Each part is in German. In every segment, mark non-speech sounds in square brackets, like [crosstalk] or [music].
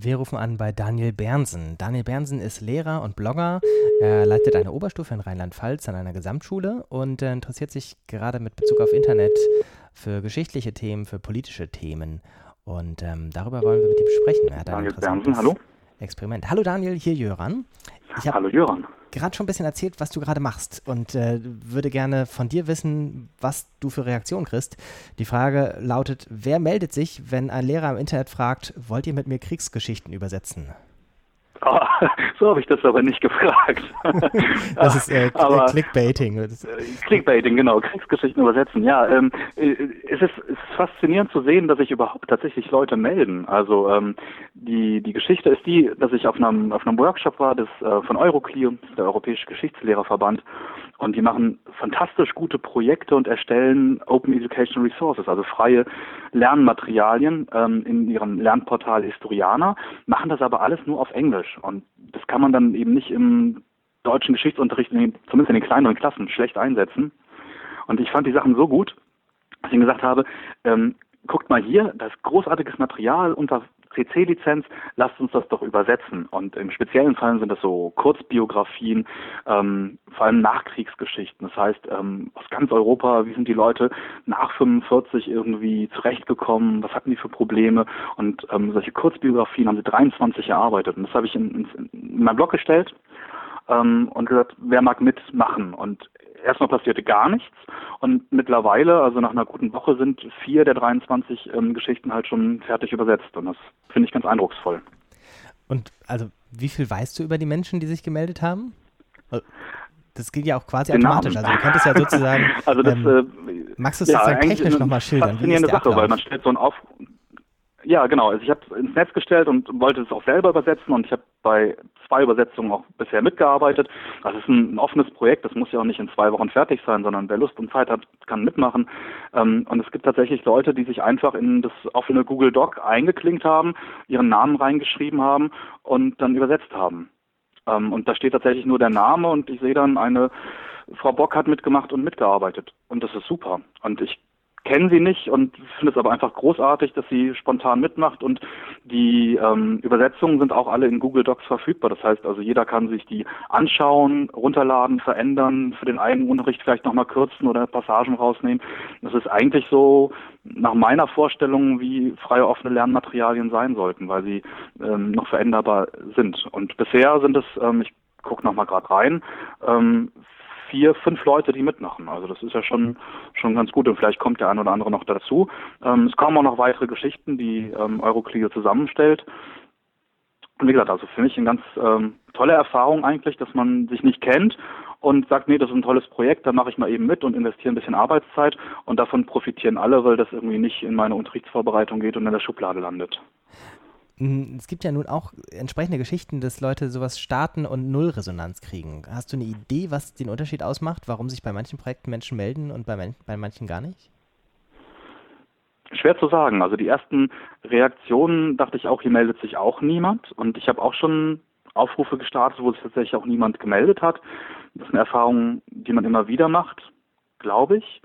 Wir rufen an bei Daniel Bernsen. Daniel Bernsen ist Lehrer und Blogger. Er leitet eine Oberstufe in Rheinland-Pfalz an einer Gesamtschule und äh, interessiert sich gerade mit Bezug auf Internet für geschichtliche Themen, für politische Themen. Und ähm, darüber wollen wir mit ihm sprechen. Daniel Bernsen, hallo. Experiment. Hallo Daniel, hier Jöran. Ich hallo Jöran. Gerade schon ein bisschen erzählt, was du gerade machst und äh, würde gerne von dir wissen, was du für Reaktionen kriegst. Die Frage lautet, wer meldet sich, wenn ein Lehrer im Internet fragt, wollt ihr mit mir Kriegsgeschichten übersetzen? [laughs] So habe ich das aber nicht gefragt. [laughs] das ist äh, [laughs] aber, Clickbaiting. Äh, Clickbaiting, genau. Kriegsgeschichten übersetzen. Ja, ähm, äh, es, ist, es ist faszinierend zu sehen, dass sich überhaupt tatsächlich Leute melden. Also ähm, die, die Geschichte ist die, dass ich auf einem, auf einem Workshop war, das äh, von Euroclio, der Europäische Geschichtslehrerverband, und die machen fantastisch gute Projekte und erstellen Open Education Resources, also freie Lernmaterialien ähm, in ihrem Lernportal Historiana, machen das aber alles nur auf Englisch. Und das kann man dann eben nicht im deutschen Geschichtsunterricht, zumindest in den kleineren Klassen, schlecht einsetzen. Und ich fand die Sachen so gut, dass ich gesagt habe, ähm, guckt mal hier, das großartiges Material unter CC-Lizenz, lasst uns das doch übersetzen. Und im speziellen Fall sind das so Kurzbiografien, ähm, vor allem Nachkriegsgeschichten. Das heißt, ähm, aus ganz Europa, wie sind die Leute nach 45 irgendwie zurechtgekommen, was hatten die für Probleme? Und ähm, solche Kurzbiografien haben sie 23 erarbeitet. Und das habe ich in, in, in meinen Blog gestellt ähm, und gesagt, wer mag mitmachen? Und erstmal passierte gar nichts und mittlerweile, also nach einer guten Woche, sind vier der 23 ähm, Geschichten halt schon fertig übersetzt und das finde ich ganz eindrucksvoll. Und also, wie viel weißt du über die Menschen, die sich gemeldet haben? Das geht ja auch quasi Den automatisch. Namen. Also du könntest ja sozusagen. [laughs] also das, ähm, äh, magst du es ja, sozusagen technisch nochmal schildern? Faszinierende Sache, weil man stellt so ein Auf, ja, genau. Also ich habe ins Netz gestellt und wollte es auch selber übersetzen und ich habe bei zwei Übersetzungen auch bisher mitgearbeitet. Das ist ein, ein, offenes Projekt, das muss ja auch nicht in zwei Wochen fertig sein, sondern wer Lust und Zeit hat, kann mitmachen. Ähm, und es gibt tatsächlich Leute, die sich einfach in das offene Google Doc eingeklinkt haben, ihren Namen reingeschrieben haben und dann übersetzt haben. Ähm, und da steht tatsächlich nur der Name und ich sehe dann eine Frau Bock hat mitgemacht und mitgearbeitet. Und das ist super. Und ich kenne sie nicht und finde es aber einfach großartig, dass sie spontan mitmacht und die ähm, Übersetzungen sind auch alle in Google Docs verfügbar. Das heißt also, jeder kann sich die anschauen, runterladen, verändern, für den eigenen Unterricht vielleicht nochmal kürzen oder Passagen rausnehmen. Das ist eigentlich so nach meiner Vorstellung, wie freie offene Lernmaterialien sein sollten, weil sie ähm, noch veränderbar sind. Und bisher sind es, ähm, ich gucke nochmal gerade rein, ähm, vier, fünf Leute, die mitmachen. Also das ist ja schon, schon ganz gut und vielleicht kommt der ein oder andere noch dazu. Ähm, es kommen auch noch weitere Geschichten, die ähm, Euroclio zusammenstellt. Und wie gesagt, also für mich eine ganz ähm, tolle Erfahrung eigentlich, dass man sich nicht kennt und sagt, nee, das ist ein tolles Projekt, da mache ich mal eben mit und investiere ein bisschen Arbeitszeit und davon profitieren alle, weil das irgendwie nicht in meine Unterrichtsvorbereitung geht und in der Schublade landet. Hm, es gibt ja nun auch entsprechende Geschichten, dass Leute sowas starten und null Resonanz kriegen. Hast du eine Idee, was den Unterschied ausmacht, warum sich bei manchen Projekten Menschen melden und bei, man bei manchen gar nicht? Schwer zu sagen. Also die ersten Reaktionen dachte ich auch, hier meldet sich auch niemand. Und ich habe auch schon Aufrufe gestartet, wo sich tatsächlich auch niemand gemeldet hat. Das ist eine Erfahrung, die man immer wieder macht, glaube ich.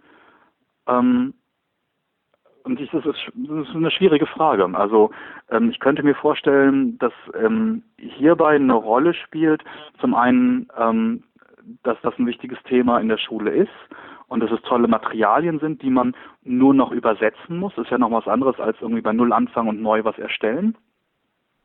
Ähm, und das ist, das ist eine schwierige Frage. Also ähm, ich könnte mir vorstellen, dass ähm, hierbei eine Rolle spielt, zum einen, ähm, dass das ein wichtiges Thema in der Schule ist und dass es tolle Materialien sind, die man nur noch übersetzen muss. Das ist ja noch was anderes als irgendwie bei Null anfangen und neu was erstellen.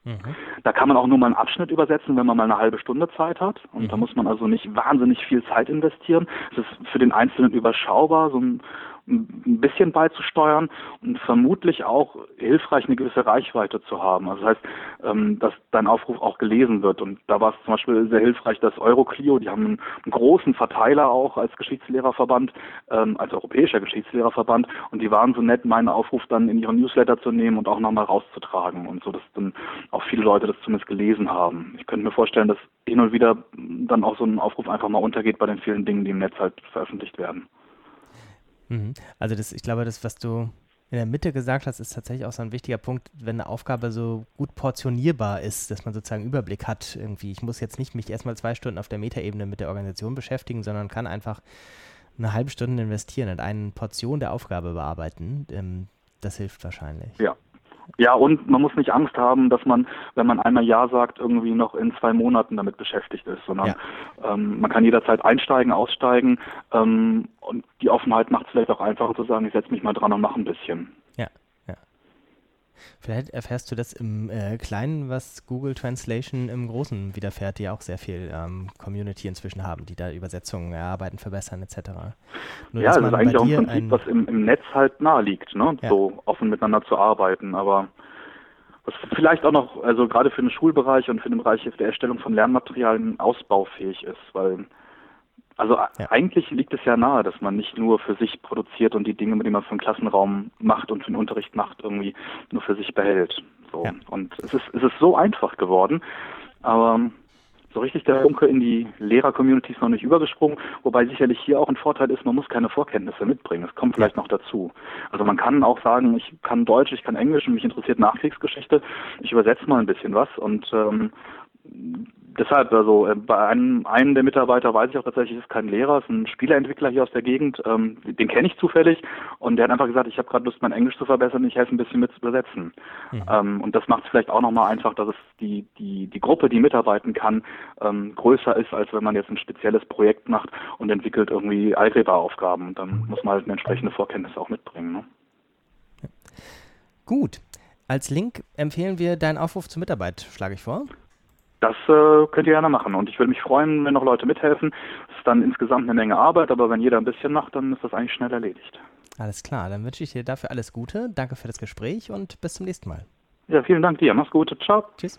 Mhm. Da kann man auch nur mal einen Abschnitt übersetzen, wenn man mal eine halbe Stunde Zeit hat. Und mhm. da muss man also nicht wahnsinnig viel Zeit investieren. Es ist für den Einzelnen überschaubar, so ein ein bisschen beizusteuern und vermutlich auch hilfreich, eine gewisse Reichweite zu haben. Also das heißt, ähm, dass dein Aufruf auch gelesen wird. Und da war es zum Beispiel sehr hilfreich, dass Euroclio, die haben einen, großen Verteiler auch als Geschichtslehrerverband, ähm, als europäischer Geschichtslehrerverband, und die waren so nett, meinen Aufruf dann in ihren Newsletter zu nehmen und auch nochmal rauszutragen und so, dass dann auch viele Leute das zumindest gelesen haben. Ich könnte mir vorstellen, dass hin und wieder dann auch so ein Aufruf einfach mal untergeht bei den vielen Dingen, die im Netz halt veröffentlicht werden. Mhm. Also das, ich glaube, das, was du in der Mitte gesagt hast, ist tatsächlich auch so ein wichtiger Punkt, wenn eine Aufgabe so gut portionierbar ist, dass man sozusagen Überblick hat irgendwie. Ich muss jetzt nicht mich erstmal zwei Stunden auf der Metaebene mit der Organisation beschäftigen, sondern kann einfach eine halbe Stunde investieren und eine Portion der Aufgabe bearbeiten. Ähm, das hilft wahrscheinlich. Ja. Ja, und man muss nicht Angst haben, dass man, wenn man einmal Ja sagt, irgendwie noch in zwei Monaten damit beschäftigt ist, sondern ja. ähm, man kann jederzeit einsteigen, aussteigen ähm, und die Offenheit macht es vielleicht auch einfacher zu sagen, ich setze mich mal dran und mache ein bisschen. Vielleicht erfährst du das im äh, Kleinen, was Google Translation im Großen widerfährt, die ja auch sehr viel ähm, Community inzwischen haben, die da Übersetzungen erarbeiten, verbessern etc. Nur, ja, das ist eigentlich auch ein Prinzip, was im, im, Netz halt nahe liegt, ne? Ja. so offen miteinander zu arbeiten. Aber was vielleicht auch noch, also gerade für den Schulbereich und für den Bereich der Erstellung von Lernmaterialien ausbaufähig ist, weil also ja. eigentlich liegt es ja nahe, dass man nicht nur für sich produziert und die Dinge, die man für den Klassenraum macht und für den Unterricht macht, irgendwie nur für sich behält. So. Ja. Und es ist, es ist so einfach geworden, aber so richtig der Funke in die Lehrer-Community ist noch nicht übergesprungen, wobei sicherlich hier auch ein Vorteil ist, man muss keine Vorkenntnisse mitbringen. Das kommt vielleicht noch dazu. Also man kann auch sagen, ich kann Deutsch, ich kann Englisch und mich interessiert Nachkriegsgeschichte, ich übersetze mal ein bisschen was und ähm, deshalb, also äh, bei einem, einem der Mitarbeiter weiß ich auch tatsächlich, ist kein Lehrer, ist ein Spieleentwickler hier aus der Gegend, ähm, den kenne ich zufällig und der hat einfach gesagt, ich habe gerade Lust, mein Englisch zu verbessern, ich helfe ein bisschen mit zu übersetzen. Mhm. Ähm, und das macht es vielleicht auch nochmal einfach, dass es die, die, die Gruppe, die mitarbeiten kann, ähm, größer ist, als wenn man jetzt ein spezielles Projekt macht und entwickelt irgendwie Algebra-Aufgaben. Dann mhm. muss man halt eine entsprechende Vorkenntnisse auch mitbringen. Ne? Gut. Als Link empfehlen wir deinen Aufruf zur Mitarbeit, schlage ich vor. Das äh, könnt ihr gerne machen. Und ich würde mich freuen, wenn noch Leute mithelfen. Es ist dann insgesamt eine Menge Arbeit, aber wenn jeder ein bisschen macht, dann ist das eigentlich schnell erledigt. Alles klar, dann wünsche ich dir dafür alles Gute. Danke für das Gespräch und bis zum nächsten Mal. Ja, vielen Dank dir. Mach's gut. Ciao. Tschüss.